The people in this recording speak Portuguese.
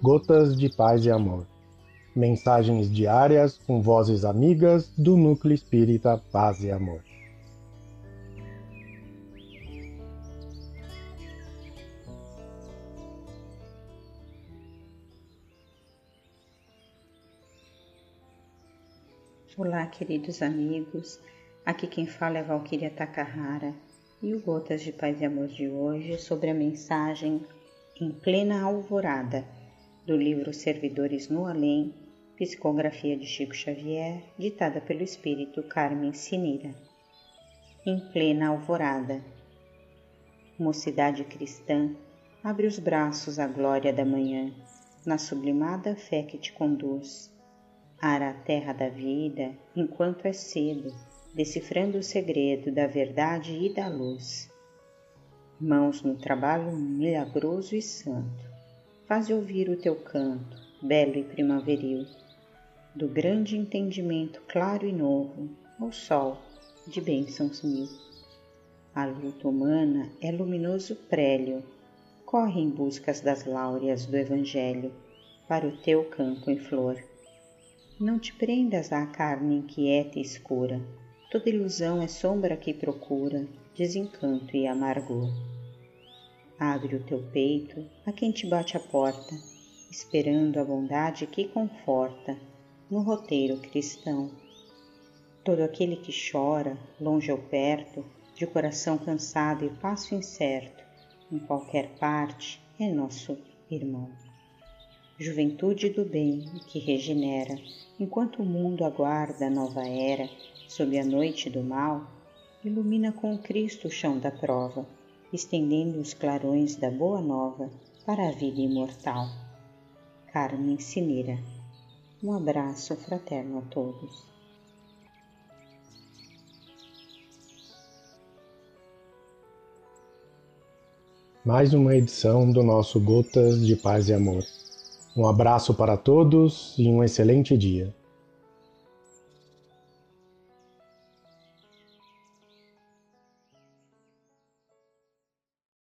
Gotas de Paz e Amor. Mensagens diárias com vozes amigas do Núcleo Espírita Paz e Amor. Olá, queridos amigos. Aqui quem fala é Valquíria Takahara e o Gotas de Paz e Amor de hoje sobre a mensagem Em Plena Alvorada do livro Servidores no Além, psicografia de Chico Xavier, ditada pelo espírito Carmen Sinira. Em plena alvorada. Mocidade cristã, abre os braços à glória da manhã, na sublimada fé que te conduz ara a terra da vida enquanto é cedo, decifrando o segredo da verdade e da luz. Mãos no trabalho milagroso e santo, faz ouvir o teu canto, belo e primaveril, do grande entendimento claro e novo, ao sol de bênçãos mil. A luta humana é luminoso prélio, corre em buscas das láureas do Evangelho para o teu campo em flor não te prendas à carne inquieta e escura, toda ilusão é sombra que procura, desencanto e amargor. Abre o teu peito a quem te bate a porta, esperando a bondade que conforta no roteiro cristão. Todo aquele que chora, longe ou perto, de coração cansado e passo incerto, em qualquer parte, é nosso irmão juventude do bem que regenera, enquanto o mundo aguarda a nova era, sob a noite do mal, ilumina com Cristo o chão da prova, estendendo os clarões da boa nova para a vida imortal. Carmen Cineira. Um abraço fraterno a todos. Mais uma edição do nosso Gotas de Paz e Amor. Um abraço para todos e um excelente dia.